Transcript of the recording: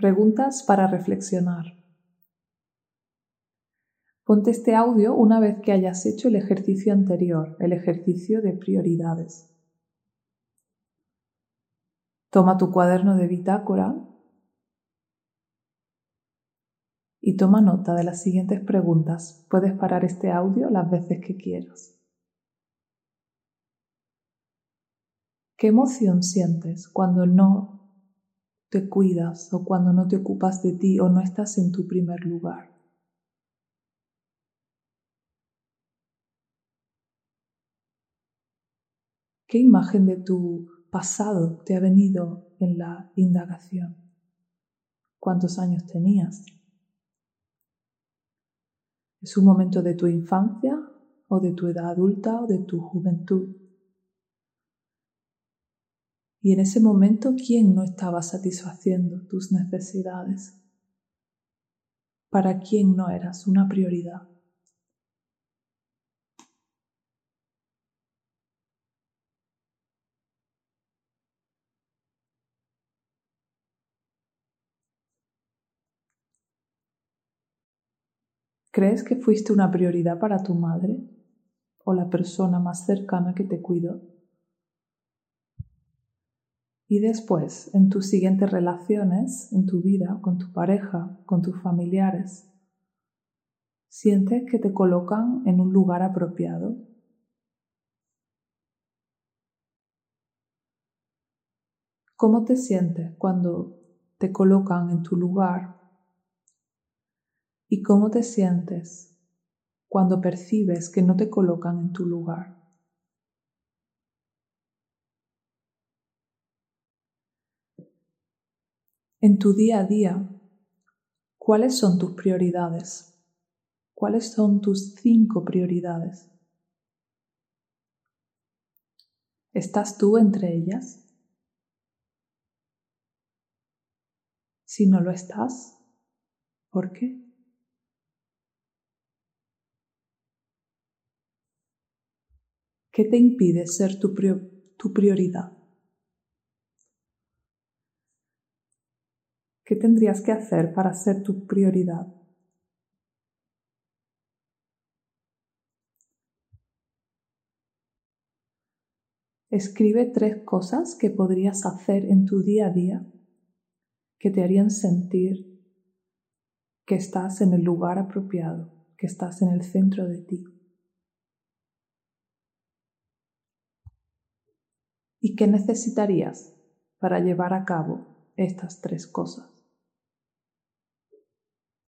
Preguntas para reflexionar. Ponte este audio una vez que hayas hecho el ejercicio anterior, el ejercicio de prioridades. Toma tu cuaderno de bitácora y toma nota de las siguientes preguntas. Puedes parar este audio las veces que quieras. ¿Qué emoción sientes cuando no te cuidas o cuando no te ocupas de ti o no estás en tu primer lugar. ¿Qué imagen de tu pasado te ha venido en la indagación? ¿Cuántos años tenías? ¿Es un momento de tu infancia o de tu edad adulta o de tu juventud? Y en ese momento, ¿quién no estaba satisfaciendo tus necesidades? ¿Para quién no eras una prioridad? ¿Crees que fuiste una prioridad para tu madre o la persona más cercana que te cuidó? Y después, en tus siguientes relaciones, en tu vida, con tu pareja, con tus familiares, sientes que te colocan en un lugar apropiado. ¿Cómo te sientes cuando te colocan en tu lugar? ¿Y cómo te sientes cuando percibes que no te colocan en tu lugar? En tu día a día, ¿cuáles son tus prioridades? ¿Cuáles son tus cinco prioridades? ¿Estás tú entre ellas? Si no lo estás, ¿por qué? ¿Qué te impide ser tu, prioridad? ¿Qué tendrías que hacer para ser tu prioridad? Escribe tres cosas que podrías hacer en tu día a día que te harían sentir que estás en el lugar apropiado, que estás en el centro de ti. ¿Y qué necesitarías para llevar a cabo estas tres cosas?